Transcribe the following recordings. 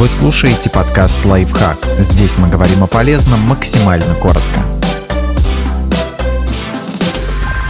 Вы слушаете подкаст «Лайфхак». Здесь мы говорим о полезном максимально коротко.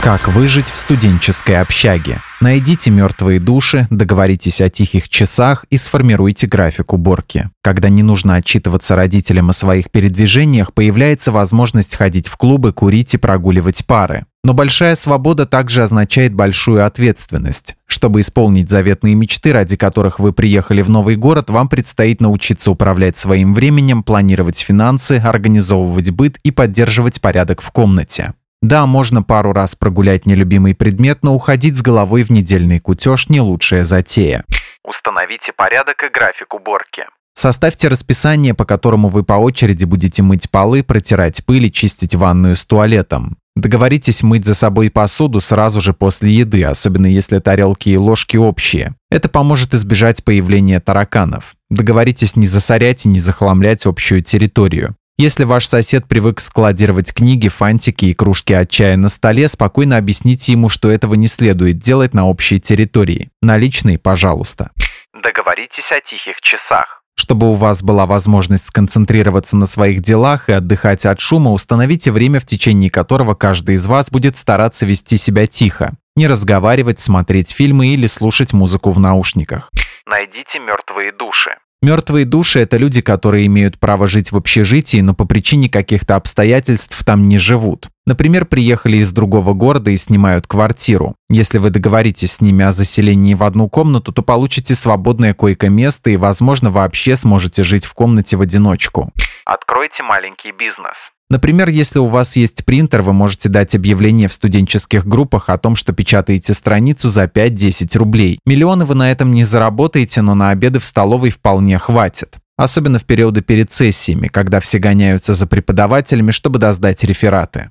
Как выжить в студенческой общаге? Найдите мертвые души, договоритесь о тихих часах и сформируйте график уборки. Когда не нужно отчитываться родителям о своих передвижениях, появляется возможность ходить в клубы, курить и прогуливать пары. Но большая свобода также означает большую ответственность. Чтобы исполнить заветные мечты, ради которых вы приехали в новый город, вам предстоит научиться управлять своим временем, планировать финансы, организовывать быт и поддерживать порядок в комнате. Да, можно пару раз прогулять нелюбимый предмет, но уходить с головой в недельный кутеж не лучшая затея. Установите порядок и график уборки. Составьте расписание, по которому вы по очереди будете мыть полы, протирать пыль и чистить ванную с туалетом. Договоритесь мыть за собой посуду сразу же после еды, особенно если тарелки и ложки общие. Это поможет избежать появления тараканов. Договоритесь не засорять и не захламлять общую территорию. Если ваш сосед привык складировать книги, фантики и кружки от чая на столе, спокойно объясните ему, что этого не следует делать на общей территории. Наличные, пожалуйста. Договоритесь о тихих часах. Чтобы у вас была возможность сконцентрироваться на своих делах и отдыхать от шума, установите время, в течение которого каждый из вас будет стараться вести себя тихо. Не разговаривать, смотреть фильмы или слушать музыку в наушниках. Найдите мертвые души. Мертвые души – это люди, которые имеют право жить в общежитии, но по причине каких-то обстоятельств там не живут. Например, приехали из другого города и снимают квартиру. Если вы договоритесь с ними о заселении в одну комнату, то получите свободное койко-место и, возможно, вообще сможете жить в комнате в одиночку. Откройте маленький бизнес. Например, если у вас есть принтер, вы можете дать объявление в студенческих группах о том, что печатаете страницу за 5-10 рублей. Миллионы вы на этом не заработаете, но на обеды в столовой вполне хватит. Особенно в периоды перед сессиями, когда все гоняются за преподавателями, чтобы доздать рефераты.